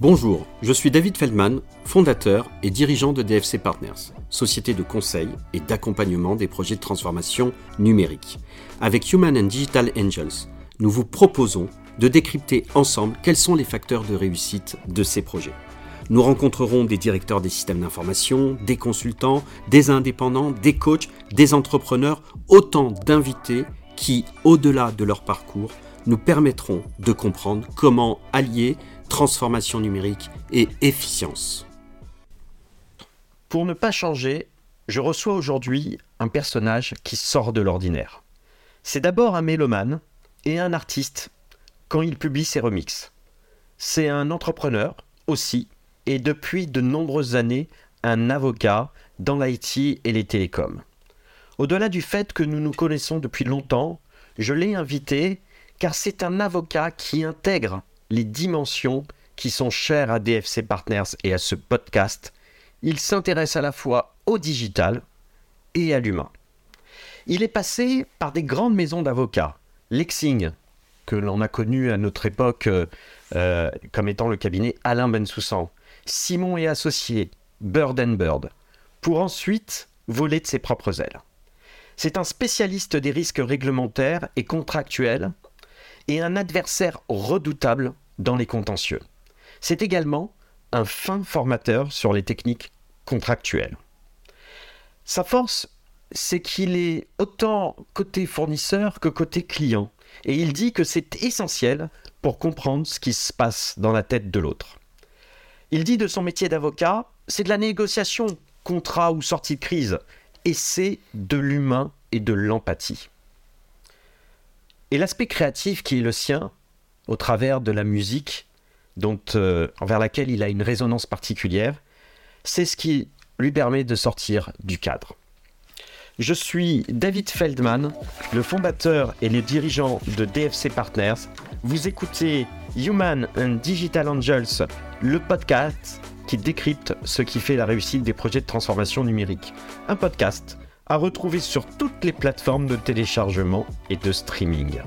Bonjour, je suis David Feldman, fondateur et dirigeant de DFC Partners, société de conseil et d'accompagnement des projets de transformation numérique. Avec Human and Digital Angels, nous vous proposons de décrypter ensemble quels sont les facteurs de réussite de ces projets. Nous rencontrerons des directeurs des systèmes d'information, des consultants, des indépendants, des coachs, des entrepreneurs, autant d'invités qui, au-delà de leur parcours, nous permettront de comprendre comment allier transformation numérique et efficience. Pour ne pas changer, je reçois aujourd'hui un personnage qui sort de l'ordinaire. C'est d'abord un mélomane et un artiste quand il publie ses remixes. C'est un entrepreneur aussi et depuis de nombreuses années un avocat dans l'IT et les télécoms. Au-delà du fait que nous nous connaissons depuis longtemps, je l'ai invité car c'est un avocat qui intègre les dimensions qui sont chères à DFC Partners et à ce podcast. Il s'intéresse à la fois au digital et à l'humain. Il est passé par des grandes maisons d'avocats, Lexing, que l'on a connu à notre époque euh, euh, comme étant le cabinet Alain Bensoussan, Simon et Associés, Bird and Bird, pour ensuite voler de ses propres ailes. C'est un spécialiste des risques réglementaires et contractuels et un adversaire redoutable dans les contentieux. C'est également un fin formateur sur les techniques contractuelles. Sa force, c'est qu'il est autant côté fournisseur que côté client, et il dit que c'est essentiel pour comprendre ce qui se passe dans la tête de l'autre. Il dit de son métier d'avocat, c'est de la négociation, contrat ou sortie de crise, et c'est de l'humain et de l'empathie. Et l'aspect créatif qui est le sien, au travers de la musique, dont, euh, envers laquelle il a une résonance particulière, c'est ce qui lui permet de sortir du cadre. Je suis David Feldman, le fondateur et le dirigeant de DFC Partners. Vous écoutez Human and Digital Angels, le podcast qui décrypte ce qui fait la réussite des projets de transformation numérique. Un podcast à retrouver sur toutes les plateformes de téléchargement et de streaming.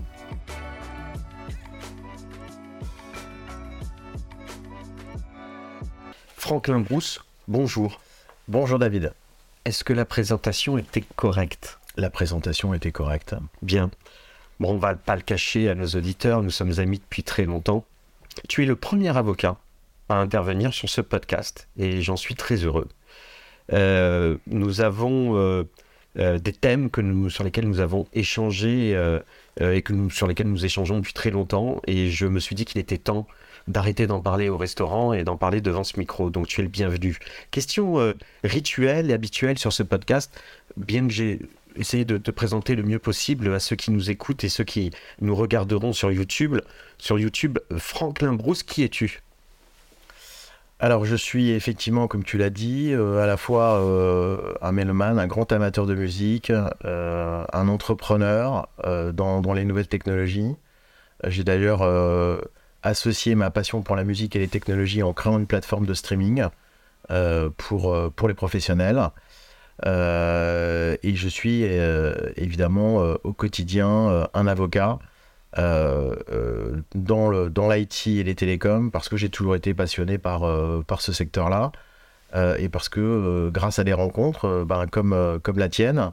Franklin Brousse, bonjour. Bonjour David. Est-ce que la présentation était correcte? La présentation était correcte. Bien. Bon, on va pas le cacher à nos auditeurs, nous sommes amis depuis très longtemps. Tu es le premier avocat à intervenir sur ce podcast et j'en suis très heureux. Euh, nous avons euh, euh, des thèmes que nous, sur lesquels nous avons échangé et que nous, sur lesquels nous échangeons depuis très longtemps et je me suis dit qu'il était temps d'arrêter d'en parler au restaurant et d'en parler devant ce micro. Donc tu es le bienvenu. Question euh, rituelle et habituelle sur ce podcast, bien que j'ai essayé de te présenter le mieux possible à ceux qui nous écoutent et ceux qui nous regarderont sur YouTube. Sur YouTube, Franklin Bruce, qui es-tu? Alors je suis effectivement, comme tu l'as dit, euh, à la fois euh, un mélomane, un grand amateur de musique, un entrepreneur dans, dans, les nouvelles technologies. J'ai d'ailleurs associer ma passion pour la musique et les technologies en créant une plateforme de streaming euh, pour, euh, pour les professionnels. Euh, et je suis évidemment au quotidien un avocat dans, le, dans l'IT et les télécoms parce que j'ai toujours été passionné par, par ce secteur-là et parce que grâce à des rencontres ben, comme, comme la tienne,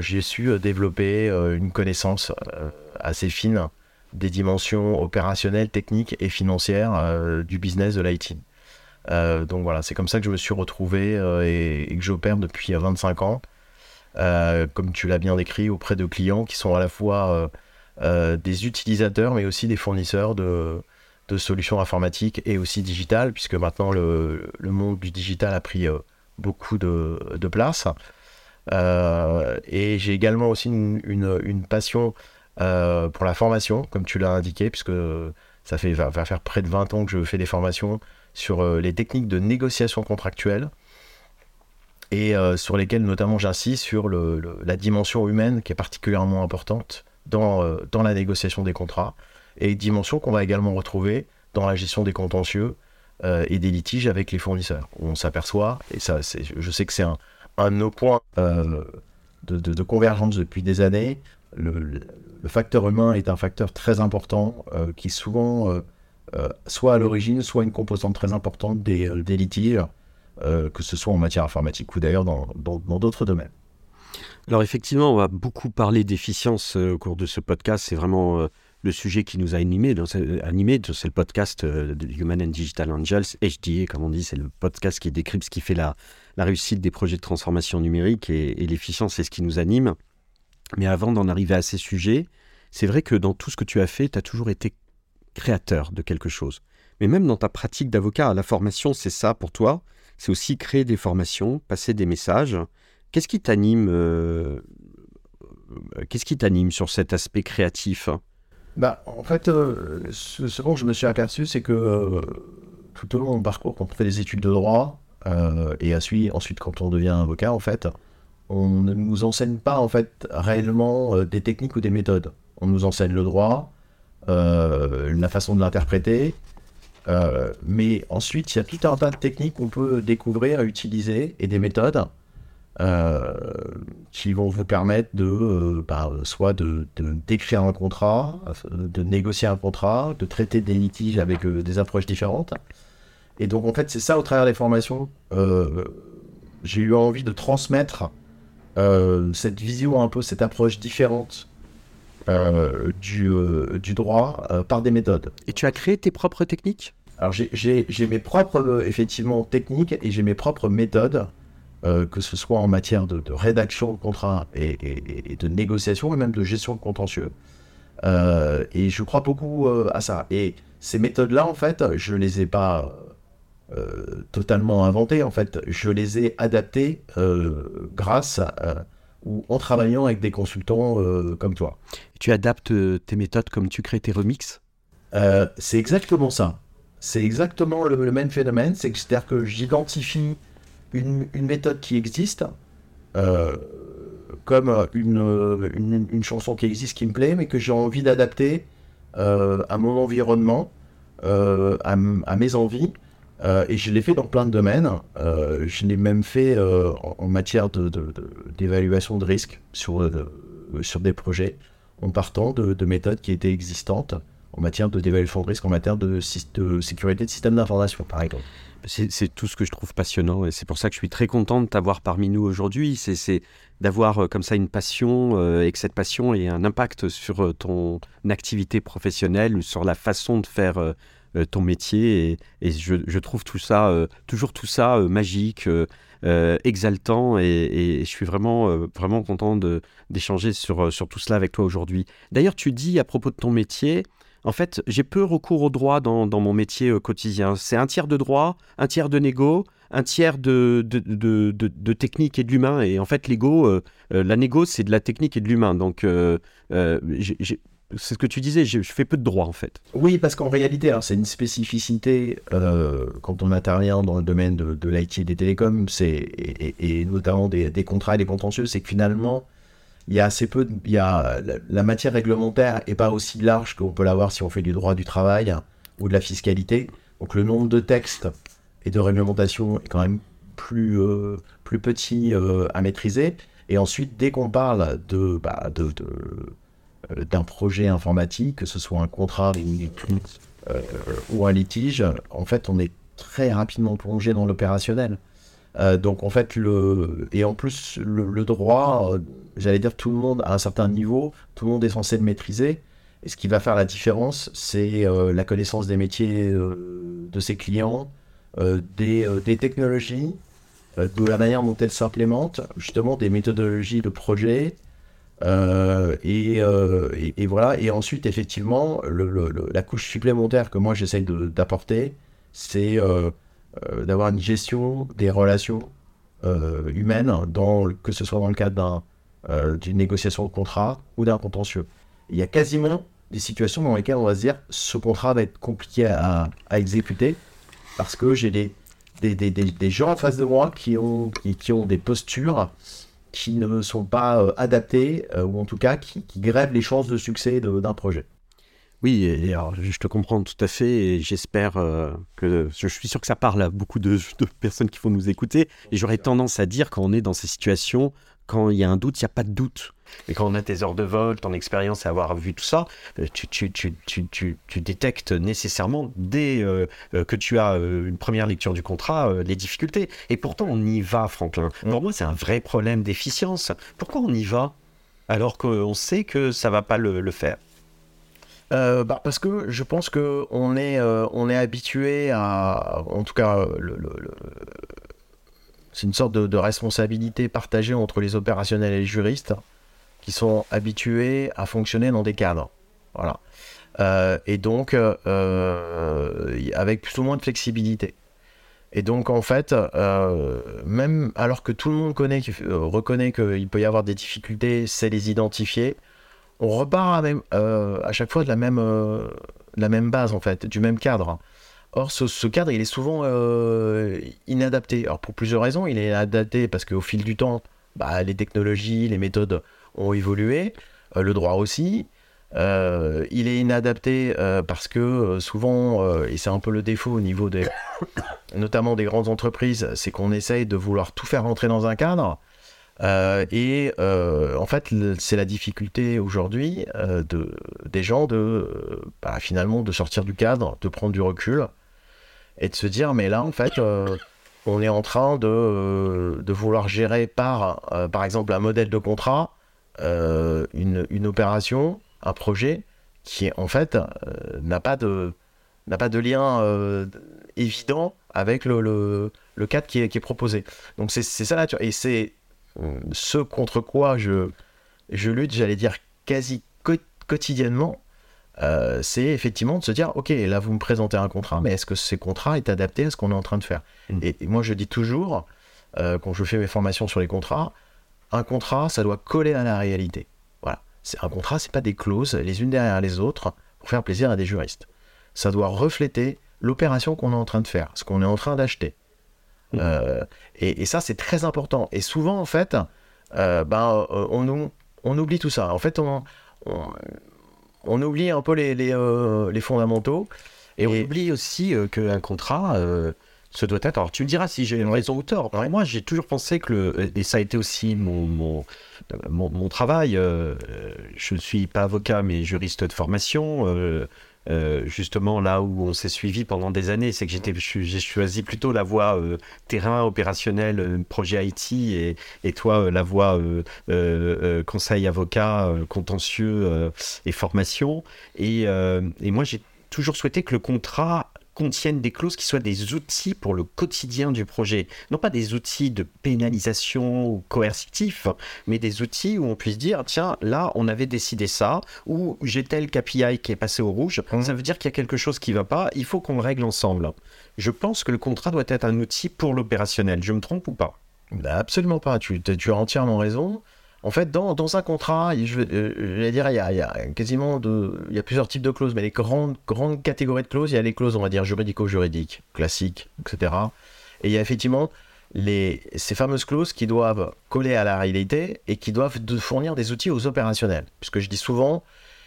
j'ai su développer une connaissance assez fine des dimensions opérationnelles, techniques et financières euh, du business de l'IT. Euh, donc voilà, c'est comme ça que je me suis retrouvé euh, et, que j'opère depuis 25 ans, comme tu l'as bien décrit, auprès de clients qui sont à la fois des utilisateurs, mais aussi des fournisseurs de, solutions informatiques et aussi digitales, puisque maintenant le, monde du digital a pris beaucoup de, place. et j'ai également aussi une passion euh, pour la formation, comme tu l'as indiqué, puisque ça fait, va, faire près de 20 ans que je fais des formations sur euh, les techniques de négociation contractuelle et euh, sur lesquelles notamment j'insiste sur la dimension humaine qui est particulièrement importante dans, dans la négociation des contrats et dimension qu'on va également retrouver dans la gestion des contentieux et des litiges avec les fournisseurs. On s'aperçoit, et ça, je sais que c'est un, un de nos points de, convergence depuis des années, le facteur humain est un facteur très important euh, qui souvent euh, soit à l'origine, soit une composante très importante des, des litiges, que ce soit en matière informatique ou d'ailleurs dans d'autres domaines. Alors effectivement, on va beaucoup parler d'efficience au cours de ce podcast. C'est vraiment le sujet qui nous a animés. Animé, c'est le podcast de Human and Digital Angels, HDA, comme on dit, c'est le podcast qui décrypte ce qui fait la, la réussite des projets de transformation numérique et, l'efficience, c'est ce qui nous anime. Mais avant d'en arriver à ces sujets, c'est vrai que dans tout ce que tu as fait, tu as toujours été créateur de quelque chose. Mais même dans ta pratique d'avocat, la formation, c'est ça pour toi. C'est aussi créer des formations, passer des messages. Qu'est-ce qui t'anime euh, Qu'est-ce qui t'anime sur cet aspect créatif? Bah, En fait, euh, ce, dont je me suis aperçu, c'est que euh, tout au long de mon parcours, quand on fait des études de droit, euh, et ensuite, quand on devient avocat, en fait, on ne nous enseigne pas en fait réellement euh, des techniques ou des méthodes. On nous enseigne le droit, euh, la façon de l'interpréter, mais ensuite il y a tout un tas de techniques qu'on peut découvrir, utiliser et des méthodes qui vont vous permettre de, bah, soit de, d'écrire un contrat, de négocier un contrat, de traiter des litiges avec des approches différentes. Et donc, en fait, c'est ça, au travers des formations, euh, j'ai eu envie de transmettre euh, cette vision, un peu cette approche différente euh, du, du, droit par des méthodes. Et tu as créé tes propres techniques? Alors, j'ai mes propres, effectivement, techniques et j'ai mes propres méthodes, que ce soit en matière de, rédaction de contrat et, et, de négociation et même de gestion de contentieux. et je crois beaucoup à ça. Et ces méthodes-là, en fait, je ne les ai pas euh, totalement inventé En fait, je les ai adaptés euh, grâce à, ou en travaillant avec des consultants euh, comme toi. tu adaptes tes méthodes comme tu crées tes remixes? C'est exactement ça. C'est exactement le, même phénomène. C'est-à-dire que j'identifie une, méthode qui existe comme une, une, chanson qui existe qui me plaît, mais que j'ai envie d'adapter à mon environnement, à, à, mes envies. Euh, et je l'ai fait dans plein de domaines. Euh, je l'ai même fait euh, en, matière d'évaluation de, de, risque sur, sur des projets, en partant de, méthodes qui étaient existantes en matière d'évaluation de risque, en matière de, sécurité de système d'information, par exemple. C'est tout ce que je trouve passionnant et c'est pour ça que je suis très content de t'avoir parmi nous aujourd'hui. C'est d'avoir comme ça une passion et que cette passion ait un impact sur ton activité professionnelle ou sur la façon de faire ton métier. Et, je, trouve tout ça, euh, toujours tout ça euh, magique, exaltant. Et, je suis vraiment, vraiment content d'échanger sur, sur tout cela avec toi aujourd'hui. D'ailleurs, tu dis à propos de ton métier, en fait, j'ai peu recours au droit dans, mon métier quotidien. C'est un tiers de droit, un tiers de négo, un tiers de, de, de, technique et de l'humain. Et en fait, l'ego, la négo, c'est de la technique et de l'humain. Donc, c'est ce que tu disais, je, fais peu de droit en fait. Oui, parce qu'en réalité, c'est une spécificité euh, quand on intervient dans le domaine de, de l'IT et des télécoms, et, notamment des, contrats et des contentieux, c'est que finalement, il y a assez peu, il y a, la, matière réglementaire n'est pas aussi large qu'on peut l'avoir si on fait du droit du travail ou de la fiscalité. Donc le nombre de textes et de réglementations est quand même plus, euh, plus petit euh, à maîtriser. Et ensuite, dès qu'on parle de, bah, de d'un projet informatique, que ce soit un contrat euh, ou un litige, en fait, on est très rapidement plongé dans l'opérationnel. Euh, donc en fait, le, et en plus, le, droit, j'allais dire tout le monde à un certain niveau, tout le monde est censé le maîtriser. Et ce qui va faire la différence, c'est la connaissance des métiers de ses clients, des, technologies, de la manière dont elles s'implémentent, justement des méthodologies de projet, euh, euh, et, voilà. Et ensuite, effectivement, la couche supplémentaire que moi j'essaye d'apporter, c'est euh, d'avoir une gestion des relations humaines, que ce soit dans le cadre d'une négociation de contrat ou d'un contentieux. Il y a quasiment des situations dans lesquelles on va se dire ce contrat va être compliqué à, exécuter parce que j'ai des gens en face de moi qui ont des postures qui ne sont pas euh, adaptés, euh, ou en tout cas qui, grèvent les chances de succès d'un projet. Oui, je te comprends tout à fait et j'espère euh, que je suis sûr que ça parle à beaucoup de, personnes qui vont nous écouter. Et j'aurais tendance à dire quand on est dans ces situations Quand il y a un doute, il n'y a pas de doute. Mais quand on a tes heures de vol, ton expérience et avoir vu tout ça, euh, tu, tu, tu, tu, tu détectes nécessairement dès euh, euh, que tu as une première lecture du contrat les difficultés. Et pourtant, on y va, Franklin. Mm. Pour moi, c'est un vrai problème d'efficience. Pourquoi on y va alors qu'on sait que ça va pas le, le faire? Bah parce que je pense que on est, on est habitué à, en tout cas, le, le, c'est une sorte de, responsabilité partagée entre les opérationnels et les juristes qui sont habitués à fonctionner dans des cadres. Voilà. Euh, et donc, euh, avec plus ou moins de flexibilité. Et donc, en fait, euh, même alors que tout le monde connaît, reconnaît qu'il peut y avoir des difficultés, c'est les identifier, on repart à, chaque fois de la même base, en fait, du même cadre. Or, ce, cadre, il est souvent euh, inadapté. Alors, pour plusieurs raisons, il est inadapté parce qu'au fil du temps, bah, les technologies, les méthodes ont évolué, euh, le droit aussi. Euh, il est inadapté parce que souvent, et c'est un peu le défaut au niveau des, notamment des grandes entreprises, c'est qu'on essaye de vouloir tout faire rentrer dans un cadre. et en fait, c'est la difficulté aujourd'hui de, des gens de bah, finalement de sortir du cadre, de prendre du recul et de se dire, mais là, en fait, euh, on est en train de, euh, de vouloir gérer par, euh, par exemple, un modèle de contrat, une, une, opération, un projet qui, en fait, n'a pas, de, n'a pas de lien évident avec le, le, le, cadre qui est, proposé. Donc, c'est ça nature. Et c'est ce contre quoi je, je lutte, j'allais dire, quasi quotidiennement euh, c'est effectivement de se dire, ok, là vous me présentez un contrat, mais est-ce que ce contrat est adapté à ce qu'on est en train de faire mm. et, moi je dis toujours, euh, quand je fais mes formations sur les contrats, un contrat, ça doit coller à la réalité. Voilà, c'est un contrat, c'est pas des clauses les unes derrière les autres pour faire plaisir à des juristes. Ça doit refléter l'opération qu'on est en train de faire, ce qu'on est en train d'acheter. Mm. Euh, et, ça, c'est très important. Et souvent, en fait, ben, on, on, oublie tout ça. En fait, on on oublie un peu les, euh, fondamentaux. Et, on oublie aussi euh, qu'un contrat, euh, se doit être. Alors tu me diras si j'ai une raison ou tort. Moi j'ai toujours pensé que le, et ça a été aussi mon mon, mon, travail. je ne suis pas avocat mais juriste de formation. Euh, justement là où on s'est suivi pendant des années, c'est que j'ai choisi plutôt la voie euh, terrain opérationnel, euh, projet IT, et, et toi la voie conseil avocat, contentieux et formation. Et, et moi j'ai toujours souhaité que le contrat contiennent des clauses qui soient des outils pour le quotidien du projet. Non pas des outils de pénalisation ou coercitifs, mais des outils où on puisse dire, tiens, là, on avait décidé ça, ou j'ai tel KPI qui est passé au rouge, mmh. ça veut dire qu'il y a quelque chose qui ne va pas, il faut qu'on le règle ensemble. Je pense que le contrat doit être un outil pour l'opérationnel. Je me trompe ou pas? Bah, Absolument pas, tu, tu as entièrement raison. En fait, dans, dans un contrat, je, vais euh, dire, il y, a, il y, a, quasiment de, il y a plusieurs types de clauses, mais les grandes, grandes catégories de clauses, il y a les clauses, on va dire, juridico-juridiques, classiques, etc. Et il y a effectivement les, ces fameuses clauses qui doivent coller à la réalité et qui doivent fournir des outils aux opérationnels. Puisque je dis souvent,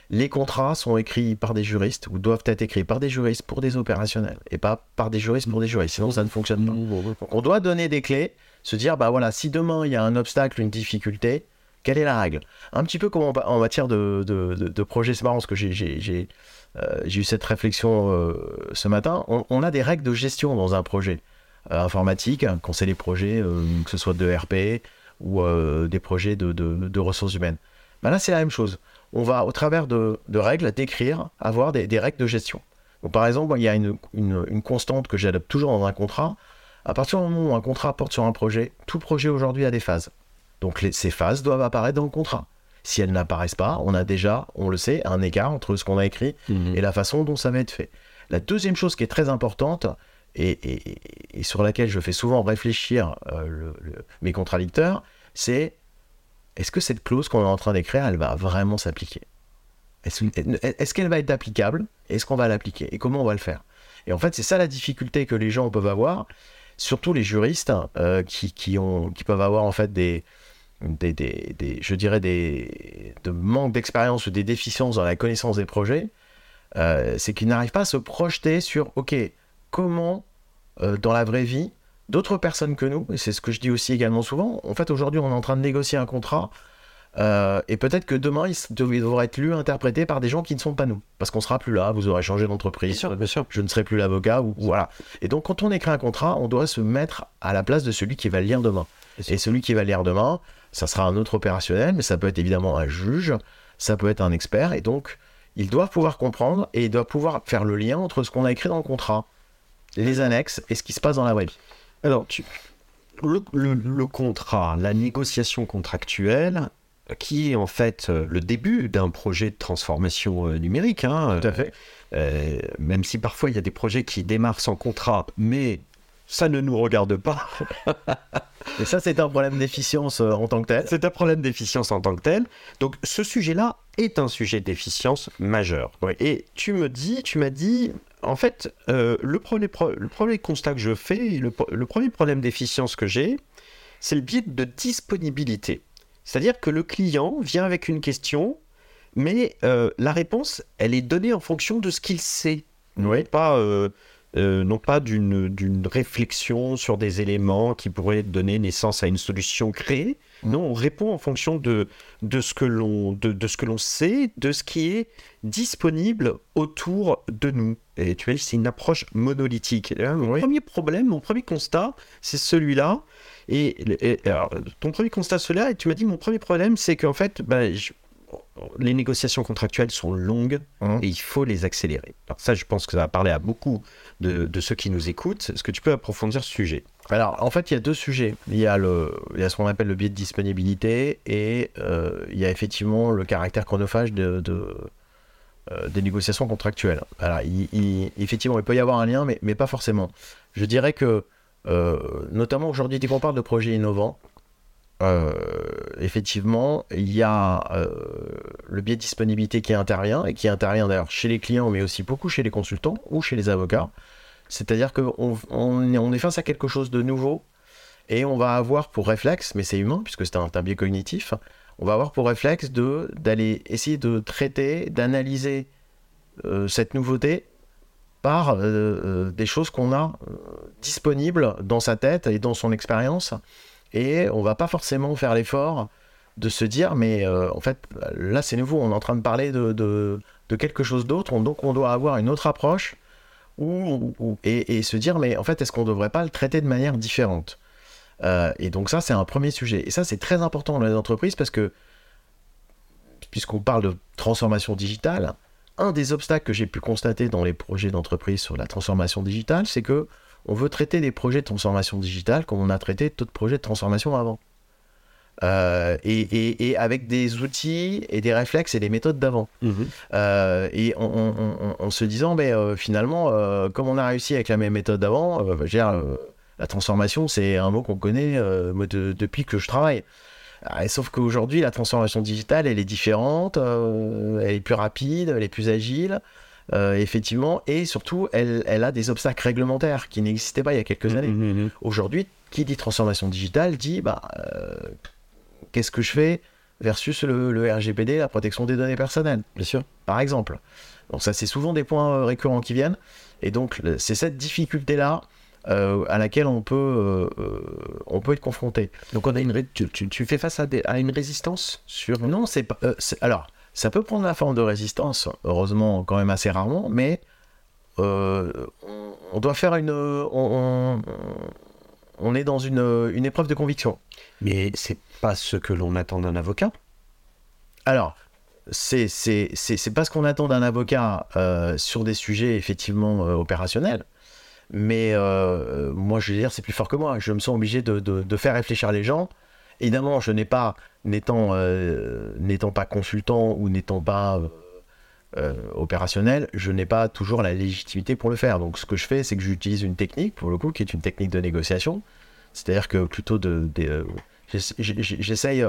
les contrats sont écrits par des juristes ou doivent être écrits par des juristes pour des opérationnels et pas par des juristes pour des juristes. Sinon, ça ne fonctionne pas. Donc, on doit donner des clés, se dire, bah voilà, si demain il y a un obstacle, une difficulté, quelle est la règle? Un petit peu comme en, matière de, projet, c'est marrant parce que j'ai euh, eu cette réflexion euh, ce matin. On, a des règles de gestion dans un projet euh, informatique, quand c'est des projets, que ce soit de RP ou des projets de, ressources humaines. Ben là, c'est la même chose. On va, au travers de, règles, décrire, avoir des, règles de gestion. Donc, par exemple, il y a une, une constante que j'adopte toujours dans un contrat. À partir du moment où un contrat porte sur un projet, tout projet aujourd'hui a des phases. Donc ces phases doivent apparaître dans le contrat. Si elles n'apparaissent pas, on a déjà, on le sait, un écart entre ce qu'on a écrit mhm. et la façon dont ça va être fait. La deuxième chose qui est très importante et, sur laquelle je fais souvent réfléchir euh, mes contradicteurs, c'est est-ce que cette clause qu'on est en train d'écrire, elle va vraiment s'appliquer? Est-ce qu'elle va être applicable? Est-ce qu'on va l'appliquer? Et comment on va le faire? Et en fait, c'est ça la difficulté que les gens peuvent avoir, surtout les juristes euh, qui, ont, qui peuvent avoir en fait des, des, je dirais, des, de manque d'expérience ou des déficiences dans la connaissance des projets, euh, c'est qu'ils n'arrivent pas à se projeter sur, OK, comment, euh, dans la vraie vie, d'autres personnes que nous, et c'est ce que je dis aussi également souvent. En fait, aujourd'hui, on est en train de négocier un contrat, euh, et peut-être que demain, il devra être lu, interprété par des gens qui ne sont pas nous, parce qu'on sera plus là, vous aurez changé d'entreprise, je ne serai plus l'avocat, ou voilà. Et donc, quand on écrit un contrat, on doit se mettre à la place de celui qui va le lire demain. Et celui qui va le lire demain, ça sera un autre opérationnel, mais ça peut être évidemment un juge, ça peut être un expert, et donc, il doit pouvoir comprendre et il doit pouvoir faire le lien entre ce qu'on a écrit dans le contrat, les annexes et ce qui se passe dans la web. Alors, tu... le, contrat, la négociation contractuelle, qui est en fait euh, le début d'un projet de transformation euh, numérique. Hein, Tout à fait. Euh, même si parfois il y a des projets qui démarrent sans contrat, mais ça ne nous regarde pas. Et ça, c'est un problème d'efficience en tant que tel. C'est un problème d'efficience en tant que tel. Donc, ce sujet-là est un sujet d'efficience majeur. Et tu me dis, tu m'as dit, en fait, le, premier, le premier constat que je fais, le, le premier problème d'efficience que j'ai, c'est le biais de disponibilité. C'est-à-dire que le client vient avec une question, mais euh, la réponse, elle est donnée en fonction de ce qu'il sait. Oui. Pas, euh, euh, non pas d'une réflexion sur des éléments qui pourraient donner naissance à une solution créée. Mm. Non, on répond en fonction de, de ce que l'on de, de, ce que l'on sait, de ce qui est disponible autour de nous. Et tu vois, c'est une approche monolithique. Mon premier problème, mon premier constat, c'est celui-là. Et, alors, ton premier constat, cela, et tu m'as dit, mon premier problème, c'est qu'en fait, bah, les négociations contractuelles sont longues mmh. et il faut les accélérer. Alors ça, je pense que ça va parler à beaucoup de, ceux qui nous écoutent. Est-ce que tu peux approfondir ce sujet? Alors, en fait, il y a deux sujets. Il y a, le, il y a ce qu'on appelle le biais de disponibilité et euh, il y a effectivement le caractère chronophage de, euh, des négociations contractuelles. Alors, il, effectivement, il peut y avoir un lien, mais, mais pas forcément. Je dirais que euh, notamment aujourd'hui, dès qu'on parle de projets innovants, euh, effectivement, il y a euh, le biais de disponibilité qui intervient, et qui intervient d'ailleurs chez les clients, mais aussi beaucoup chez les consultants ou chez les avocats. C'est-à-dire qu'on on est face à quelque chose de nouveau, et on va avoir pour réflexe, mais c'est humain, puisque c'est un, biais cognitif, on va avoir pour réflexe d'aller essayer de traiter, d'analyser cette nouveauté par euh, euh, des choses qu'on a euh, disponibles dans sa tête et dans son expérience. Et on va pas forcément faire l'effort de se dire, mais en fait, là c'est nouveau, on est en train de parler de, de, quelque chose d'autre, donc on doit avoir une autre approche ou, et, se dire, mais en fait, est-ce qu'on ne devrait pas le traiter de manière différente? Et donc ça, c'est un premier sujet. Et ça, c'est très important dans les entreprises parce que, puisqu'on parle de transformation digitale, un des obstacles que j'ai pu constater dans les projets d'entreprise sur la transformation digitale, c'est que on veut traiter des projets de transformation digitale comme on a traité d'autres projets de transformation avant. Euh, et, avec des outils et des réflexes et des méthodes d'avant. Mhm. Euh, et en, se disant, mais euh, finalement, comme on a réussi avec la même méthode d'avant, la transformation, c'est un mot qu'on connaît depuis que je travaille. Ah, sauf qu'aujourd'hui, la transformation digitale, elle est différente, elle est plus rapide, elle est plus agile, euh, effectivement, et surtout, elle, elle, a des obstacles réglementaires qui n'existaient pas il y a quelques mmh, années. Mmh, mmh. Aujourd'hui, qui dit transformation digitale dit, bah, euh, qu'est-ce que je fais versus le, RGPD, la protection des données personnelles, bien sûr, par exemple. Donc ça, c'est souvent des points récurrents qui viennent, et donc c'est cette difficulté-là euh, à laquelle on peut, euh, euh, on peut être confronté. Donc on a une tu, tu, fais face à, à, une résistance sur non c'est pas alors ça peut prendre la forme de résistance heureusement quand même assez rarement mais on, doit faire une on, on, est dans une, une épreuve de conviction. Mais c'est pas ce que l'on attend d'un avocat. Alors c'est pas ce qu'on attend d'un avocat sur des sujets effectivement opérationnels. Mais euh, moi, je veux dire, c'est plus fort que moi. Je me sens obligé de, de, faire réfléchir les gens. Évidemment, je n'ai pas, n'étant euh, n'étant pas consultant ou n'étant pas euh, opérationnel, je n'ai pas toujours la légitimité pour le faire. Donc, ce que je fais, c'est que j'utilise une technique, pour le coup, qui est une technique de négociation. C'est-à-dire que plutôt de j'essaye,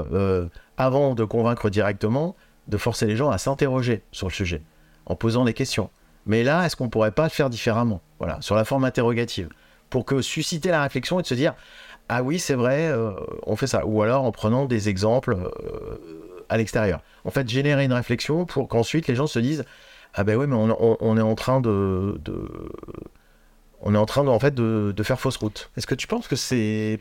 avant de convaincre directement, de forcer les gens à s'interroger sur le sujet, en posant des questions. Mais là, est-ce qu'on pourrait pas le faire différemment? Voilà, sur la forme interrogative. Pour que susciter la réflexion et de se dire Ah oui, c'est vrai, euh, on fait ça. Ou alors en prenant des exemples euh, à l'extérieur. En fait, générer une réflexion pour qu'ensuite les gens se disent Ah ben oui, mais on, est en train de, on est en train de, en fait de, de faire fausse route. Est-ce que tu penses que c'est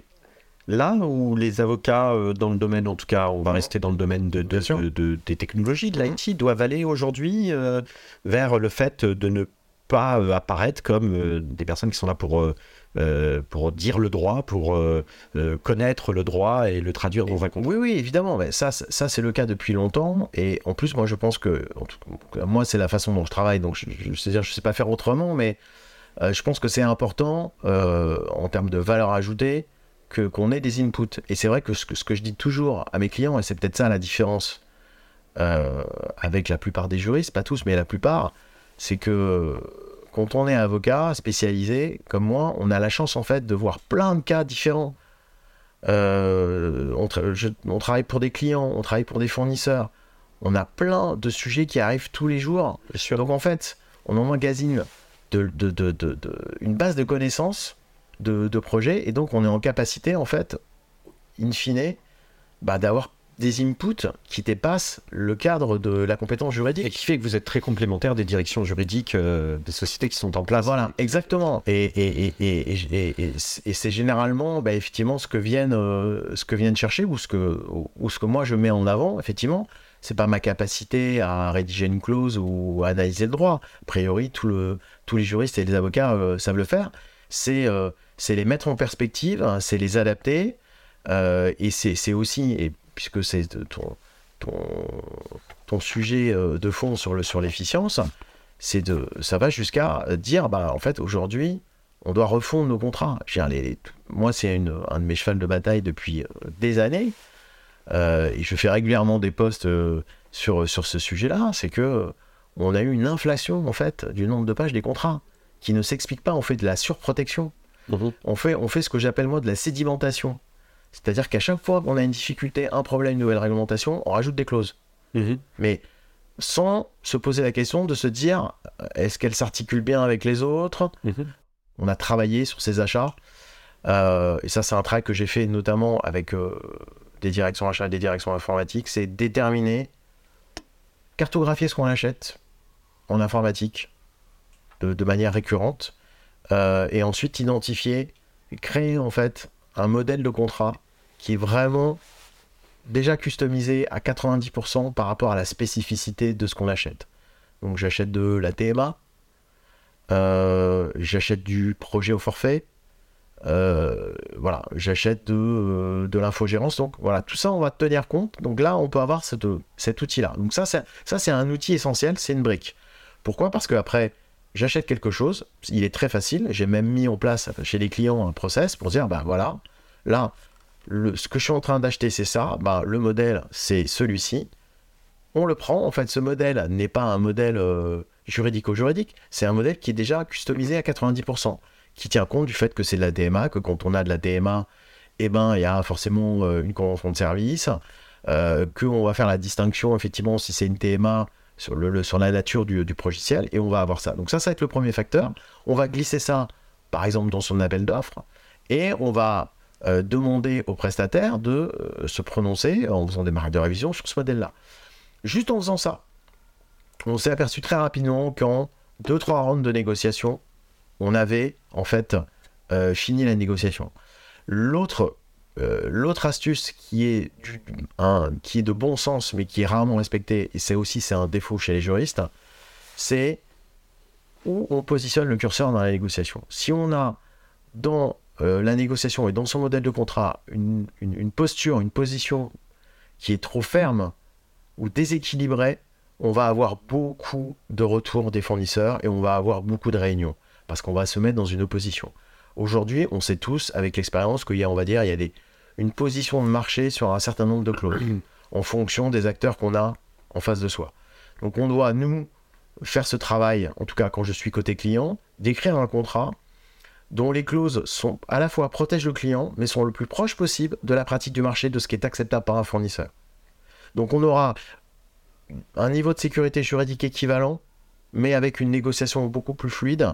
là où les avocats euh, dans le domaine, en tout cas, on va rester dans le domaine de, des technologies, de l'IT, doivent aller aujourd'hui euh, vers le fait de ne pas apparaître comme euh, des personnes qui sont là pour, euh, pour dire le droit, pour euh, euh, connaître le droit et le traduire dans un contrat. Oui, oui, évidemment. Mais ça, ça c'est le cas depuis longtemps. Et en plus, moi, je pense que, en tout cas, moi, c'est la façon dont je travaille. Donc, je, je, c'est-à-dire, je sais pas faire autrement, mais euh, je pense que c'est important en termes de valeur ajoutée que qu'on ait des inputs. Et c'est vrai que ce, que ce que je dis toujours à mes clients, et c'est peut-être ça la différence avec la plupart des juristes, pas tous, mais la plupart, c'est que quand on est avocat spécialisé comme moi, on a la chance en fait de voir plein de cas différents. Euh, on, tra- je- on travaille pour des clients, on travaille pour des fournisseurs. On a plein de sujets qui arrivent tous les jours. Donc en fait, on emmagasine de, de- de- de- de- une base de connaissances de, de projets et donc on est en capacité en fait, in fine, bah, d'avoir des inputs qui dépassent le cadre de la compétence Et juridique. qui fait que vous êtes très complémentaire des directions juridiques euh, des sociétés qui sont en place. Voilà, exactement. Et, et, et, et, et, et- et c'est généralement, bah, effectivement, ce que viennent, euh, ce que viennent chercher ou ce que, ou, ce que moi je mets en avant, effectivement. C'est pas ma capacité à rédiger une clause ou à analyser le droit. A priori, tout le, tous les juristes et les avocats euh, savent le faire. C'est les mettre en perspective, hein, c'est les adapter. et c'est c'est aussi, et puisque c'est ton, ton, ton sujet euh, de fond sur le sur l'efficience, c'est de ça va jusqu'à dire bah en fait aujourd'hui on doit refondre nos contrats. Dire, les- les- moi c'est une- un de mes chevals de bataille depuis euh, des années euh, et je fais régulièrement des posts sur sur ce sujet-là. C'est que on a eu une inflation en fait du nombre de pages des contrats qui ne s'explique pas. On fait de la surprotection. Mhm. On fait on fait ce que j'appelle moi de la sédimentation. C'est-à-dire qu'à chaque fois qu'on a une difficulté, un problème, une nouvelle réglementation, on rajoute des clauses Mhm. mais sans se poser la question de se dire euh, est-ce qu'elle s'articule bien avec les autres Mhm. On a travaillé sur ces achats, euh, et ça c'est un travail que j'ai fait notamment avec euh, des directions achats et des directions informatiques, c'est déterminer, cartographier ce qu'on achète en informatique de, de manière récurrente, euh, et ensuite identifier, créer en fait un modèle de contrat qui est vraiment déjà customisé à 90% par rapport à la spécificité de ce qu'on achète. Donc j'achète de la TMA, euh, j'achète du projet au forfait, euh, voilà, j'achète de, euh, de l'infogérance. Donc voilà, tout ça on va tenir compte. Donc là on peut avoir cet outil-là. Donc ça c'est, ça c'est un outil essentiel, c'est une brique. Pourquoi? Parce que après j'achète quelque chose, il est très facile. J'ai même mis en place chez les clients un process pour dire bah voilà, là ce que je suis en train d'acheter, c'est ça. Bah, le modèle, c'est celui-ci. On le prend. En fait, ce modèle n'est pas un modèle euh, juridico-juridique. C'est un modèle qui est déjà customisé à 90%, qui tient compte du fait que c'est de la DMA, que quand on a de la DMA, eh ben, il y a forcément euh, une convention de service, euh, qu'on va faire la distinction, effectivement, si c'est une TMA, sur, sur la nature du, du logiciel, et on va avoir ça. Donc ça, ça va être le premier facteur. On va glisser ça, par exemple, dans son appel d'offres, et on va euh, demander au prestataire de euh, se prononcer en faisant des marques de révision sur ce modèle-là. Juste en faisant ça, on s'est aperçu très rapidement qu'en 2-3 rounds de négociation, on avait en fait euh, fini la négociation. L'autre l'autre astuce qui est, du- qui est de bon sens mais qui est rarement respectée, et c'est aussi c'est un défaut chez les juristes, c'est où on positionne le curseur dans la négociation. Si on a dans euh, la négociation et dans son modèle de contrat une, une- une posture, une position qui est trop ferme ou déséquilibrée, on va avoir beaucoup de retours des fournisseurs et on va avoir beaucoup de réunions parce qu'on va se mettre dans une opposition. Aujourd'hui, on sait tous avec l'expérience qu'il y a, on va dire, il y a des, une position de marché sur un certain nombre de clauses en fonction des acteurs qu'on a en face de soi. Donc on doit, nous, faire ce travail, en tout cas quand je suis côté client, d'écrire un contrat dont les clauses sont à la fois protègent le client, mais sont le plus proche possible de la pratique du marché, de ce qui est acceptable par un fournisseur. Donc on aura un niveau de sécurité juridique équivalent, mais avec une négociation beaucoup plus fluide,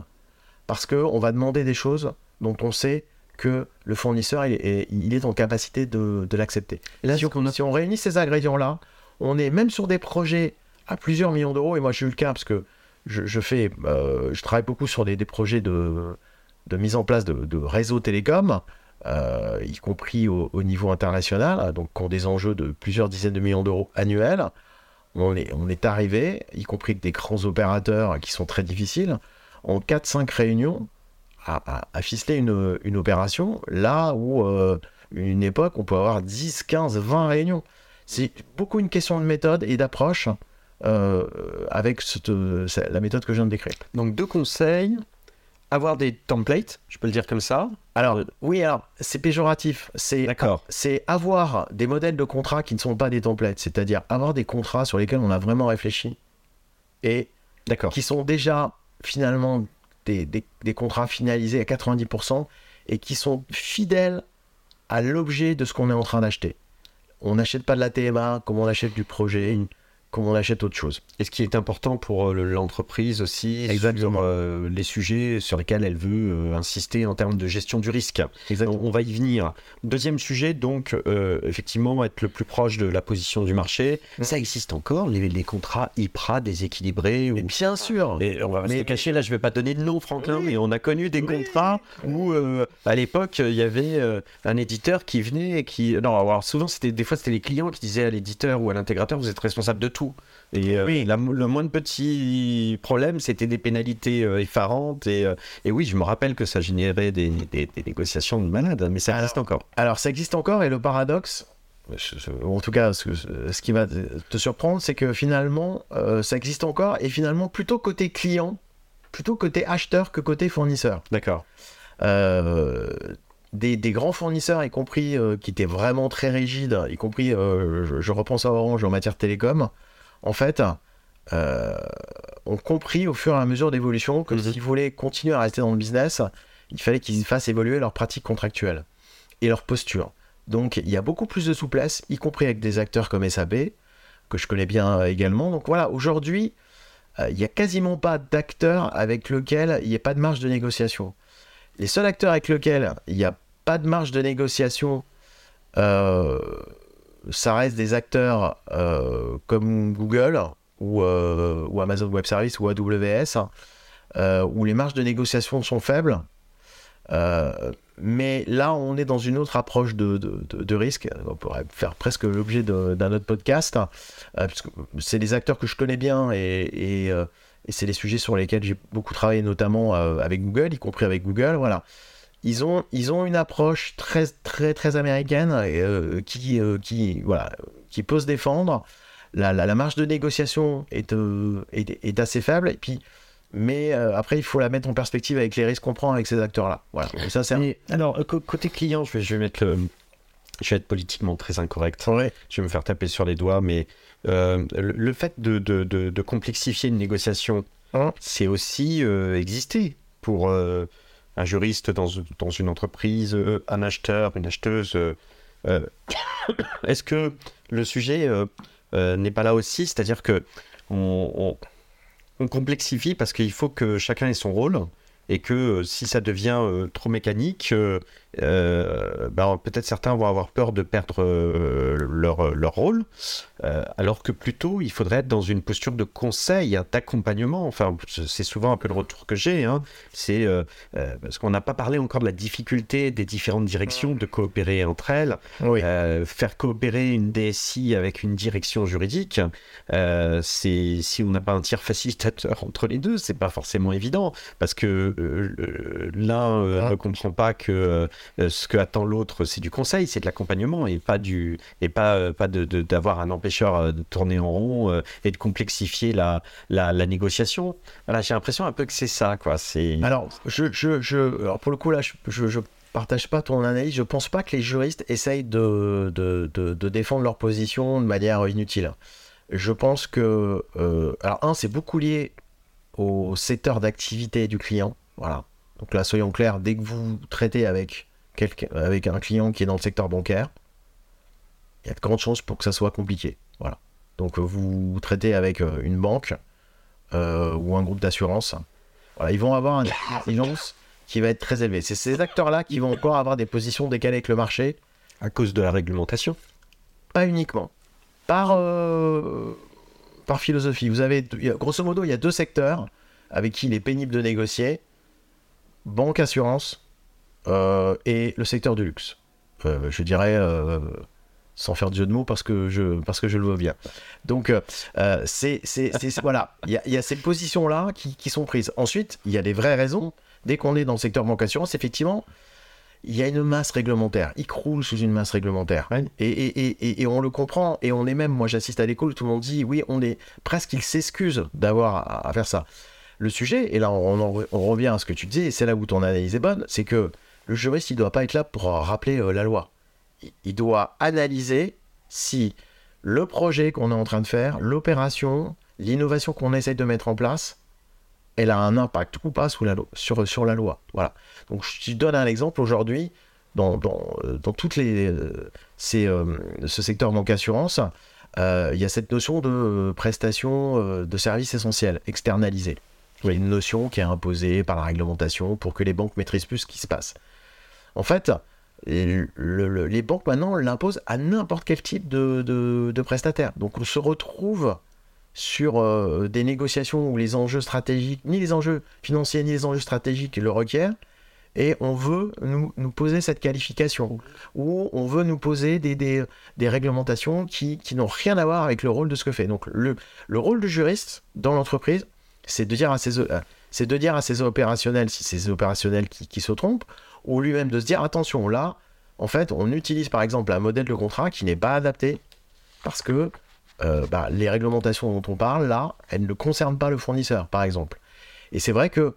parce qu'on va demander des choses dont on sait que le fournisseur il est, il est en capacité de, de l'accepter. Et là, si on, si on réunit ces ingrédients-là, on est même sur des projets à plusieurs millions d'euros, et moi j'ai eu le cas parce que je, je fais, euh, je travaille beaucoup sur des, des projets de, de mise en place de, réseaux télécoms, euh, y compris au, au niveau international, donc qui ont des enjeux de plusieurs dizaines de millions d'euros annuels. On est, arrivé, y compris avec des grands opérateurs qui sont très difficiles, en 4-5 réunions, à, ficeler une, opération, là où, euh, une époque, on peut avoir 10, 15, 20 réunions. C'est beaucoup une question de méthode et d'approche euh, avec la méthode que je viens de décrire. Donc deux conseils, avoir des templates, je peux le dire comme ça. Alors, oui, alors, c'est péjoratif. C'est D'accord. c'est avoir des modèles de contrats qui ne sont pas des templates, c'est-à-dire avoir des contrats sur lesquels on a vraiment réfléchi et D'accord. qui sont déjà finalement des, des- des contrats finalisés à 90% et qui sont fidèles à l'objet de ce qu'on est en train d'acheter. On n'achète pas de la TMA comme on achète du projet, comme on achète autre chose. Et ce qui est important pour euh, le- l'entreprise aussi, Exactement. sur euh, les sujets sur lesquels elle veut euh, insister en termes de gestion du risque. Exactement. On, on va y venir. Deuxième sujet, donc, euh, effectivement, être le plus proche de la position du marché. Mm. Ça existe encore, les, les contrats IPRA déséquilibrés. ou- bien sûr. Et on va pas se Mais- le cacher, là je vais pas donner de nom Franklin, mais on a connu des contrats où à l'époque il y avait un éditeur qui venait et qui... Non, alors souvent c'était des fois c'était les clients qui disaient à l'éditeur ou à l'intégrateur vous êtes responsable de tout. Et euh, Oui. la- le moindre petit problème c'était des pénalités euh, effarantes et, euh, et oui je me rappelle que ça générait des, des- des négociations de malades, mais ça reste encore. Alors ça existe encore et le paradoxe, je- en tout cas ce, qui va te surprendre, c'est que finalement ça existe encore et finalement plutôt côté client, plutôt côté acheteur que côté fournisseur. D'accord. Des, des grands fournisseurs, y compris qui étaient vraiment très rigides, y compris, je, je repense à Orange en matière télécom, en fait, euh, ont compris au fur et à mesure d'évolution que Mhm. s'ils voulaient continuer à rester dans le business, il fallait qu'ils fassent évoluer leurs pratiques contractuelles et leur posture. Donc il y a beaucoup plus de souplesse, y compris avec des acteurs comme SAP, que je connais bien euh, également. Donc voilà, aujourd'hui, euh, il n'y a quasiment pas d'acteurs avec lequel il n'y a pas de marge de négociation. Les seuls acteurs avec lesquels il n'y a pas de marge de négociation, euh, ça reste des acteurs euh, comme Google ou, euh, Amazon Web Services ou AWS, euh, où les marges de négociation sont faibles. Mais là, on est dans une autre approche de, de, risque. On pourrait faire presque l'objet d'un autre podcast, c'est des acteurs que je connais bien et, et, c'est les sujets sur lesquels j'ai beaucoup travaillé, notamment avec Google, y compris avec Google. Voilà. Ils ont, ils ont une approche très, très, très américaine euh, qui, euh, qui, voilà, qui peut se défendre. La, la, la marge de négociation est, euh, est, est assez faible. Et puis, mais après, il faut la mettre en perspective avec les risques qu'on prend avec ces acteurs-là. Voilà. Et ça, c'est un- Et alors, côté client, je vais, je vais mettre le. Je vais être politiquement très incorrect. Ouais. Je vais me faire taper sur les doigts, mais le, le fait de, de- de- de complexifier une négociation, Hein? c'est aussi exister pour euh, un juriste dans, une entreprise, euh, un acheteur, une acheteuse. euh, euh, Est-ce que le sujet n'est pas là aussi? C'est-à-dire que on- on complexifie parce qu'il faut que chacun ait son rôle et que euh, si ça devient euh, trop mécanique, euh, ben, peut-être certains vont avoir peur de perdre leur, leur rôle, alors que plutôt il faudrait être dans une posture de conseil, hein, d'accompagnement. Enfin, c'est souvent un peu le retour que j'ai. hein. C'est parce qu'on n'a pas parlé encore de la difficulté des différentes directions de coopérer entre elles. Oui. Faire coopérer une DSI avec une direction juridique, euh, c'est si on n'a pas un tiers facilitateur entre les deux, c'est pas forcément évident parce que l'un euh, Ah. ne comprend pas que euh, ce que attend l'autre, c'est du conseil, c'est de l'accompagnement et pas du et pas euh, pas de- de- d'avoir un empêcheur de tourner en rond et de complexifier la, la, la négociation. Voilà, j'ai l'impression un peu que c'est ça, quoi. C'est Alors, je, je, je, alors pour le coup, là, je, je, je partage pas ton analyse. Je pense pas que les juristes essayent de, de, de, de défendre leur position de manière inutile. Je pense que, euh, alors, un, c'est beaucoup lié au secteur d'activité du client. Voilà. Donc là, soyons clairs, dès que vous traitez avec, quelqu'un, avec un client qui est dans le secteur bancaire, il y a de grandes chances pour que ça soit compliqué. Voilà. Donc, euh, vous traitez avec euh, une banque euh, ou un groupe d'assurance. Voilà, ils vont avoir une exigence qui va être très élevée. C'est ces acteurs-là qui vont encore avoir des positions décalées avec le marché, à cause de la réglementation. pas uniquement. Par, euh, par philosophie. Vous avez, grosso modo, il y a deux secteurs avec qui il est pénible de négocier. Banque, assurance euh, et le secteur du luxe. Euh, je dirais, euh, sans faire de jeu de mots, parce que je, parce que je le vois bien. Donc, c'est, voilà, il y y a ces positions-là qui, qui sont prises. Ensuite, il y a des vraies raisons. Dès qu'on est dans le secteur banque, assurance, effectivement, il y a une masse réglementaire. Il croule sous une masse réglementaire. Ouais. Et, et, et, et- et on le comprend. Et on est même, moi j'assiste à l'école, tout le monde dit, oui, on est presque, il s'excuse d'avoir à, à faire ça. Le sujet, et là on, en- on revient à ce que tu disais, c'est là où ton analyse est bonne, c'est que le juriste, il doit pas être là pour rappeler euh, la loi. Il, doit analyser si le projet qu'on est en train de faire, l'opération, l'innovation qu'on essaye de mettre en place, elle a un impact ou pas sur, la loi. Voilà. Donc je te donne un exemple aujourd'hui, dans, dans, euh, dans toutes les, euh, ces, euh, ce secteur banque assurance, il y a cette notion de prestation de services essentiels, externalisés. A une notion qui est imposée par la réglementation pour que les banques maîtrisent plus ce qui se passe. En fait, le- le- les banques maintenant l'imposent à n'importe quel type de, de, prestataire. Donc on se retrouve sur euh, des négociations où les enjeux stratégiques, ni les enjeux financiers, ni les enjeux stratégiques le requièrent, et on veut nous, nous poser cette qualification, où on veut nous poser des, des, des réglementations qui, qui n'ont rien à voir avec le rôle de ce que fait. Donc le, le rôle du juriste dans l'entreprise, c'est de dire à ses, euh, c'est de dire à opérationnels, si opérationnels qui, qui se trompent, ou lui-même de se dire attention, là, en fait, on utilise par exemple un modèle de contrat qui n'est pas adapté parce que euh, bah, les réglementations dont on parle là, elles ne concernent pas le fournisseur, par exemple. Et c'est vrai que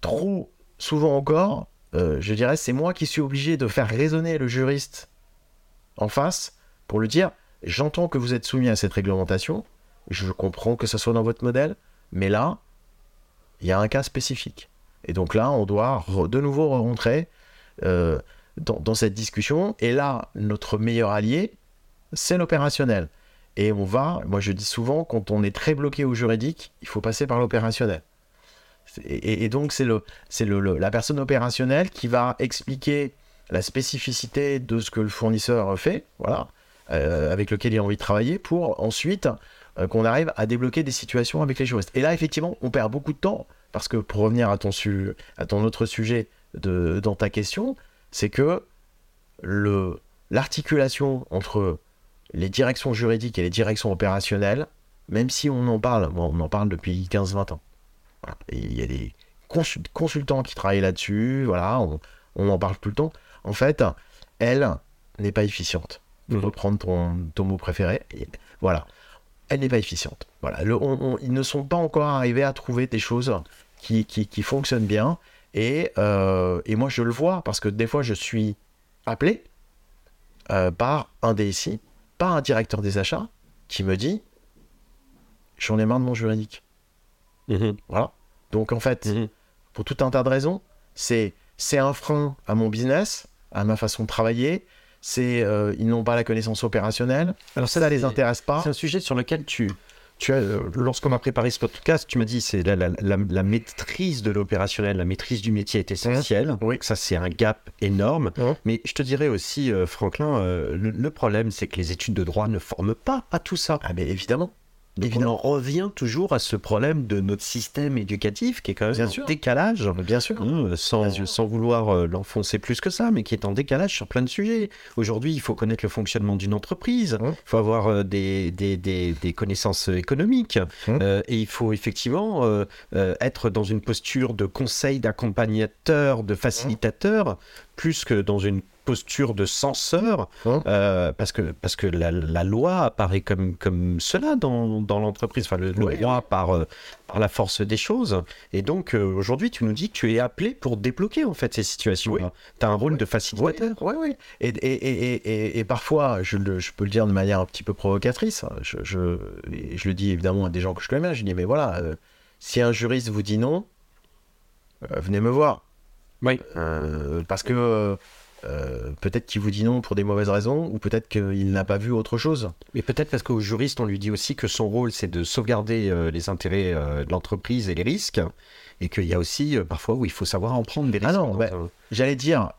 trop souvent encore, euh, je dirais, c'est moi qui suis obligé de faire raisonner le juriste en face pour lui dire j'entends que vous êtes soumis à cette réglementation, je comprends que ce soit dans votre modèle, mais là, il y a un cas spécifique. Et donc là, on doit de nouveau rentrer euh, dans, cette discussion. Et là, notre meilleur allié, c'est l'opérationnel. Et on va, moi je dis souvent, quand on est très bloqué au juridique, il faut passer par l'opérationnel. Et, donc c'est le, c'est le, la personne opérationnelle qui va expliquer la spécificité de ce que le fournisseur fait, voilà, euh, avec lequel il a envie de travailler, pour ensuite qu'on arrive à débloquer des situations avec les juristes. Et là, effectivement, on perd beaucoup de temps, parce que pour revenir à ton, su- à ton autre sujet de, dans ta question, c'est que le, l'articulation entre les directions juridiques et les directions opérationnelles, même si on en parle, bon, on en parle depuis 15-20 ans. Voilà. Et il y a des consul- consultants qui travaillent là-dessus, voilà, on, on en parle tout le temps. En fait, elle n'est pas efficiente. Pour Mhm. reprendre ton, ton mot préféré, et voilà. Elle n'est pas efficiente. Voilà. Le- on- on- ils ne sont pas encore arrivés à trouver des choses qui, qui, qui fonctionnent bien. Et, euh, et moi, je le vois parce que des fois, je suis appelé euh, par un DSI, par un directeur des achats, qui me dit J'en ai marre de mon juridique. Mhm. Voilà. Donc, en fait, Mhm. pour tout un tas de raisons, c'est un frein à mon business, à ma façon de travailler. C'est euh, ils n'ont pas la connaissance opérationnelle. Alors Ça les c'est- intéresse pas. C'est un sujet sur lequel tu, tu as, euh, lorsqu'on a préparé ce podcast, tu m'as dit c'est la, la, la, la maîtrise de l'opérationnel, la maîtrise du métier est essentielle. Oui. Ça, c'est un gap énorme. Mhm. Mais je te dirais aussi, euh, Franklin, euh, le, le problème, c'est que les études de droit ne forment pas à tout ça. Ah, mais évidemment. Donc Évidemment. on en revient toujours à ce problème de notre système éducatif qui est quand même Bien en sûr. décalage. Bien sûr. Hein, sans, Bien sûr. sans vouloir euh, l'enfoncer plus que ça, mais qui est en décalage sur plein de sujets. Aujourd'hui, il faut connaître le fonctionnement d'une entreprise, il Mmh. faut avoir euh, des, des, des, des connaissances économiques, Mmh. euh, et il faut effectivement euh, euh, être dans une posture de conseil, d'accompagnateur, de facilitateur, plus que dans une posture de censeur, Mmh. euh, parce que, parce que la, la loi apparaît comme, comme cela dans, dans l'entreprise, enfin le, droit par, euh, par la force des choses. Et donc euh, aujourd'hui, tu nous dis que tu es appelé pour débloquer en fait ces situations. Oui. Tu as un rôle de facilitateur. oui, oui. Et, et, et, et, parfois, je, le- je peux le dire de manière un petit peu provocatrice, je, je, et je le dis évidemment à des gens que je connais bien, je dis, mais voilà, si un juriste vous dit non, venez me voir. Oui. Euh, parce que euh, euh, peut-être qu'il vous dit non pour des mauvaises raisons, ou peut-être qu'il n'a pas vu autre chose. Mais peut-être parce qu'au juriste, on lui dit aussi que son rôle, c'est de sauvegarder euh, les intérêts euh, de l'entreprise et les risques, et qu'il y a aussi parfois où il faut savoir en prendre des risques. Ah non, bah, un- J'allais dire,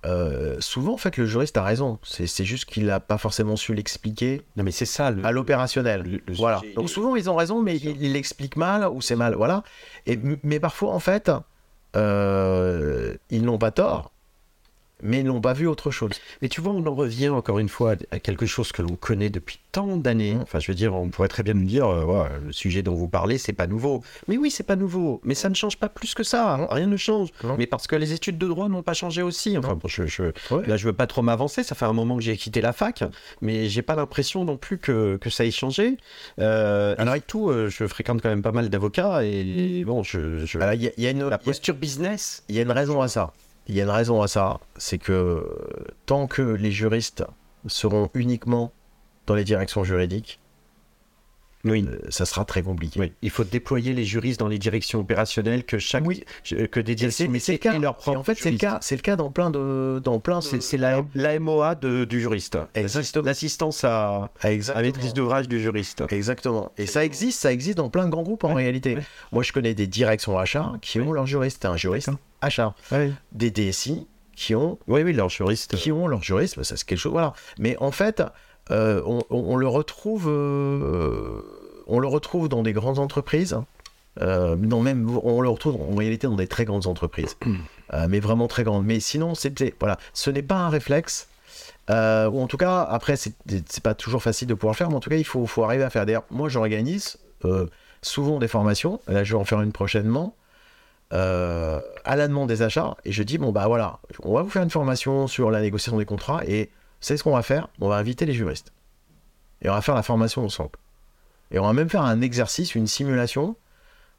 souvent en fait le juriste a raison, c'est juste qu'il n'a pas forcément su l'expliquer Non, mais c'est ça. Le... à l'opérationnel. Voilà. sujet, Donc souvent ils ont raison, mais ils l'expliquent mal ou c'est mal. Voilà. Et, mais parfois en fait, ils n'ont pas tort, mais n'ont pas vu autre chose. Mais tu vois, on en revient encore une fois à quelque chose que l'on connaît depuis tant d'années. Mmh. Enfin, je veux dire, on pourrait très bien nous dire, euh, ouais, le sujet dont vous parlez, c'est pas nouveau. Mais oui, c'est pas nouveau. Mais ça ne change pas plus que ça. hein. Rien ne change. Non. Mais parce que les études de droit n'ont pas changé aussi. Enfin, bon, je, je- Ouais. là, je veux pas trop m'avancer. Ça fait un moment que j'ai quitté la fac, mais j'ai pas l'impression non plus que, que ça ait changé. Euh, alors, et tout, euh, je fréquente quand même pas mal d'avocats et bon, je, je- Alors, y, a- y a une, la il y a- posture business. il y a une raison à ça. Il y a une raison à ça, c'est que euh, tant que les juristes seront uniquement dans les directions juridiques, Oui. euh, ça sera très compliqué. Oui, il faut déployer les juristes dans les directions opérationnelles que chaque Oui. que des Et directions c'est le leur propre en fait, c'est le cas. C'est le cas dans plein de, dans plein. C'est la, la MOA de- du juriste. Exactement. L'assistance à, Ah, à maîtrise d'ouvrage du juriste. Exactement. Et ça existe, ça existe dans plein de grands groupes en Ouais, réalité. ouais. Moi, je connais des directions achats qui ont leur juriste, un juriste achat. Oui, Des DSI qui ont oui, oui, leur juriste. qui ont leur juriste, bah, ça c'est quelque chose, voilà. Mais en fait, on, on- le retrouve, euh, on le retrouve dans des grandes entreprises. euh, non, même, on le retrouve en réalité dans des très grandes entreprises, Euh, mais vraiment très grandes. Mais sinon, c'était voilà, ce n'est pas un réflexe. euh, ou en tout cas, après, c'est pas toujours facile de pouvoir le faire, mais en tout cas, il faut, faut arriver à faire. D'ailleurs, moi, j'organise euh, souvent des formations. Là, je vais en faire une prochainement euh, à la demande des achats et je dis bon bah voilà on va vous faire une formation sur la négociation des contrats et c'est ce qu'on va faire? On va inviter les juristes. Et on va faire la formation ensemble. Et on va même faire un exercice une simulation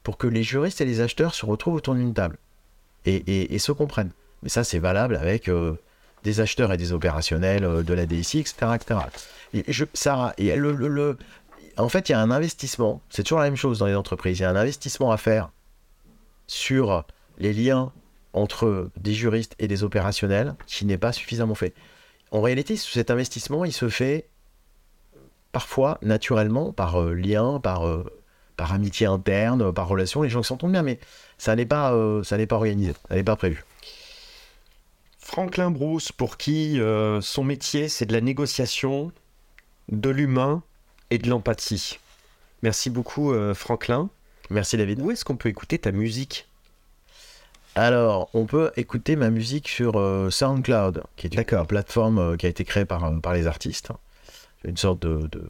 pour que les juristes et les acheteurs se retrouvent autour d'une table. Et, se comprennent. Mais ça c'est valable avec euh, des acheteurs et des opérationnels euh, de la DSI etc etc en fait il y a un investissement. C'est toujours la même chose dans les entreprises. Il y a un investissement à faire sur les liens entre des juristes et des opérationnels qui n'est pas suffisamment fait. En réalité, cet investissement, il se fait parfois naturellement par euh, lien, par, euh, par amitié interne, par relation, les gens qui s'entendent bien, mais ça n'est pas, euh, ça n'est pas organisé, ça n'est pas prévu. Franklin Bruce, pour qui son métier, c'est de la négociation, de l'humain et de l'empathie. Merci beaucoup, Franklin. Merci David. Où est-ce qu'on peut écouter ta musique? Alors, on peut écouter ma musique sur euh, SoundCloud, qui est une plateforme euh, qui a été créée par, euh, par les artistes. Une sorte de, de,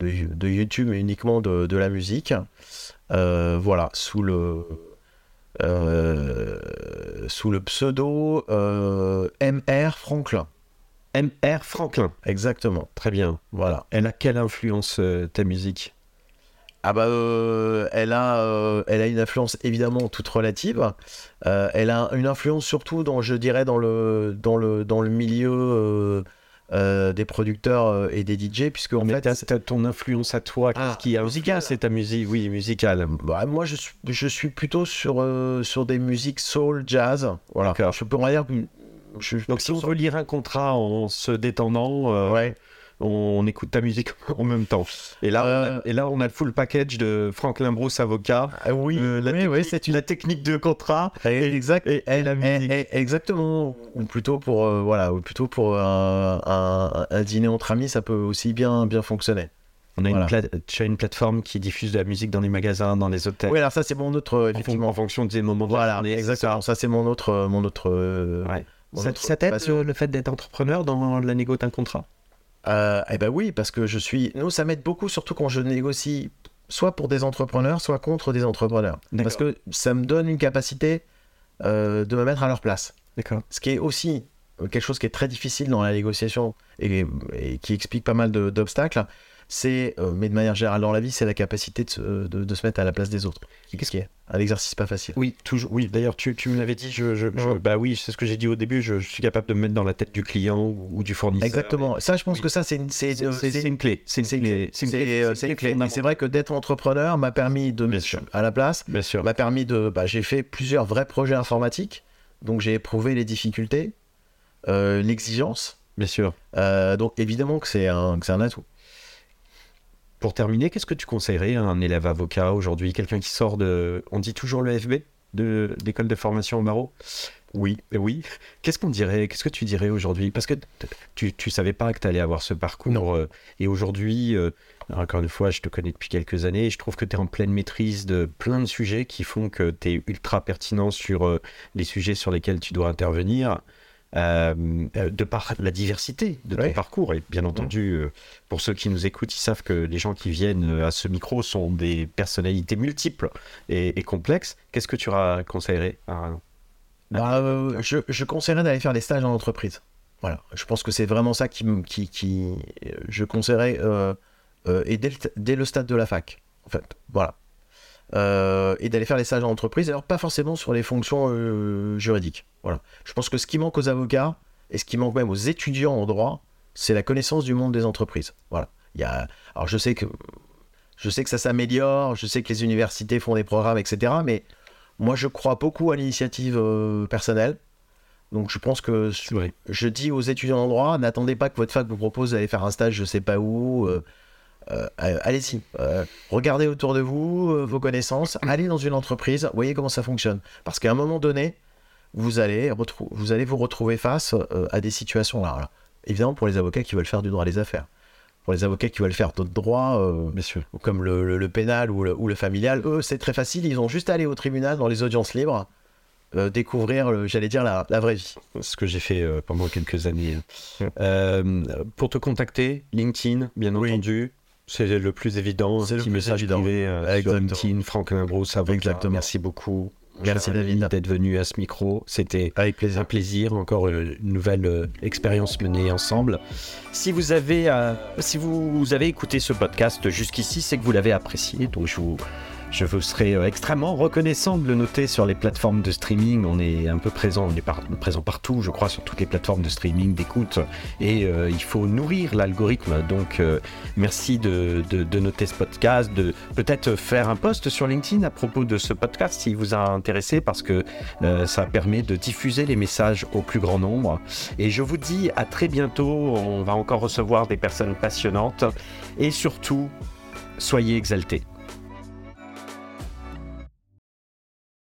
de- de YouTube, mais uniquement de, de la musique. Euh, voilà, sous le, sous le pseudo MR Franklin. MR Franklin. Exactement. Très bien. Voilà. Elle a quelle influence, ta musique? Ah bah, euh, elle, a, euh, elle a une influence évidemment toute relative. Euh, elle a une influence surtout, dans, je dirais, dans le, dans le, dans le milieu des producteurs et des DJ, puisque en Mais fait, ton influence à toi, Ah, qui a musicale. c'est ta musique, oui, musicale. bah, moi je suis, je suis plutôt sur, sur des musiques soul, jazz. Voilà. Je dire que je, je- Donc si on veut lire un contrat en se détendant, Ouais. On écoute ta musique en même temps. Et là, Euh, on a, et là, on a le full package de Franklin Bruce avocat. Ah oui, Euh, la, oui, technique, oui, c'est une la technique de contrat. Exact. Et, et la musique. Exactement. Ou plutôt pour euh, voilà, ou plutôt pour un, un- un dîner entre amis, ça peut aussi bien bien fonctionner. On a Voilà. une, pla- tu as une plateforme qui diffuse de la musique dans les magasins, dans les hôtels. Oui, alors ça c'est mon autre en, effectivement. en fonction des moments de la Voilà, journée, exactement. Ça c'est mon autre mon autre. Ouais. mon Ça, ça t'aide le fait d'être entrepreneur dans la négo d'un contrat? Euh, eh ben oui, parce que je suis. Nous, ça m'aide beaucoup, surtout quand je négocie soit pour des entrepreneurs, soit contre des entrepreneurs. Parce que ça me donne une capacité euh, de me mettre à leur place. D'accord. Ce qui est aussi euh, quelque chose qui est très difficile dans la négociation et, et qui explique pas mal d'obstacles, c'est, euh, mais de manière générale dans la vie, c'est la capacité de se, de- de se mettre à la place des autres. Qu'est-ce qui est un exercice pas facile. Oui, toujours. Oui, d'ailleurs, tu, tu me l'avais dit. Je, je- bah oui, c'est ce que j'ai dit au début. Je, suis capable de me mettre dans la tête du client ou, ou du fournisseur. Exactement. Ça, je pense Oui. que ça, c'est une, c'est, euh, une clé. C'est une c'est- clé. c'est- C'est une clé. euh, c'est une clé. C'est vrai que d'être entrepreneur m'a permis de me mettre à la place, Bien sûr. m'a permis de. Bah, j'ai fait plusieurs vrais projets informatiques, donc j'ai éprouvé les difficultés, euh, l'exigence. Bien sûr. Euh, donc évidemment que c'est un, que c'est un atout. Pour terminer, qu'est-ce que tu conseillerais à un élève avocat aujourd'hui, quelqu'un qui sort de, on dit toujours le FB, de l'école de formation au barreau? Oui, oui. Qu'est-ce qu'on dirait Qu'est-ce que tu dirais aujourd'hui? Parce que tu ne savais pas que tu allais avoir ce parcours. Euh, et aujourd'hui, euh, encore une fois, je te connais depuis quelques années et je trouve que tu es en pleine maîtrise de plein de sujets qui font que tu es ultra pertinent sur euh, les sujets sur lesquels tu dois intervenir. De par la diversité de ton parcours. Et bien entendu, pour ceux qui nous écoutent, ils savent que les gens qui viennent à ce micro sont des personnalités multiples et, et complexes. Qu'est-ce que tu conseillerais à bah, euh, je, je, conseillerais d'aller faire des stages en entreprise. Voilà, je pense que c'est vraiment ça qui, qui, qui je conseillerais euh, euh, et dès le, stade de la fac, en fait, voilà, et d'aller faire des stages en entreprise. Alors pas forcément sur les fonctions juridiques. Voilà, je pense que ce qui manque aux avocats et ce qui manque même aux étudiants en droit, c'est la connaissance du monde des entreprises. Voilà, il y a, alors je sais que je sais que ça s'améliore, je sais que les universités font des programmes, etc. Mais moi, je crois beaucoup à l'initiative euh, personnelle. Donc, je pense que je dis aux étudiants en droit, n'attendez pas que votre fac vous propose d'aller faire un stage, je sais pas où. Euh, euh, allez-y, regardez autour de vous vos connaissances, allez dans une entreprise, voyez comment ça fonctionne. Parce qu'à un moment donné, vous allez, vous, allez vous retrouver face à des situations là. Évidemment, pour les avocats qui veulent faire du droit des affaires pour les avocats qui veulent faire d'autres droits, euh, comme le, pénal ou le, familial, eux, c'est très facile. Ils ont juste à aller au tribunal dans les audiences libres, euh, découvrir, j'allais dire, la, vraie vie. Ce que j'ai fait euh, pendant quelques années. pour te contacter, LinkedIn, bien entendu. C'est le plus évident. C'est le petit message privé. LinkedIn, Franklin Bruce, Exactement. Merci beaucoup. Merci David d'être venu à ce micro. C'était avec plaisir. un plaisir, encore une nouvelle euh, expérience menée ensemble. Si vous avez, euh, si vous avez écouté ce podcast jusqu'ici, c'est que vous l'avez apprécié. Donc je vous je vous serai euh, extrêmement reconnaissant de le noter sur les plateformes de streaming. On est un peu présent, on est présent partout, je crois, sur toutes les plateformes de streaming, d'écoute. Et euh, il faut nourrir l'algorithme. Donc, euh, merci de, noter ce podcast, de peut-être faire un post sur LinkedIn à propos de ce podcast s'il vous a intéressé, parce que ça permet de diffuser les messages au plus grand nombre. Et je vous dis à très bientôt. On va encore recevoir des personnes passionnantes. Et surtout, soyez exaltés.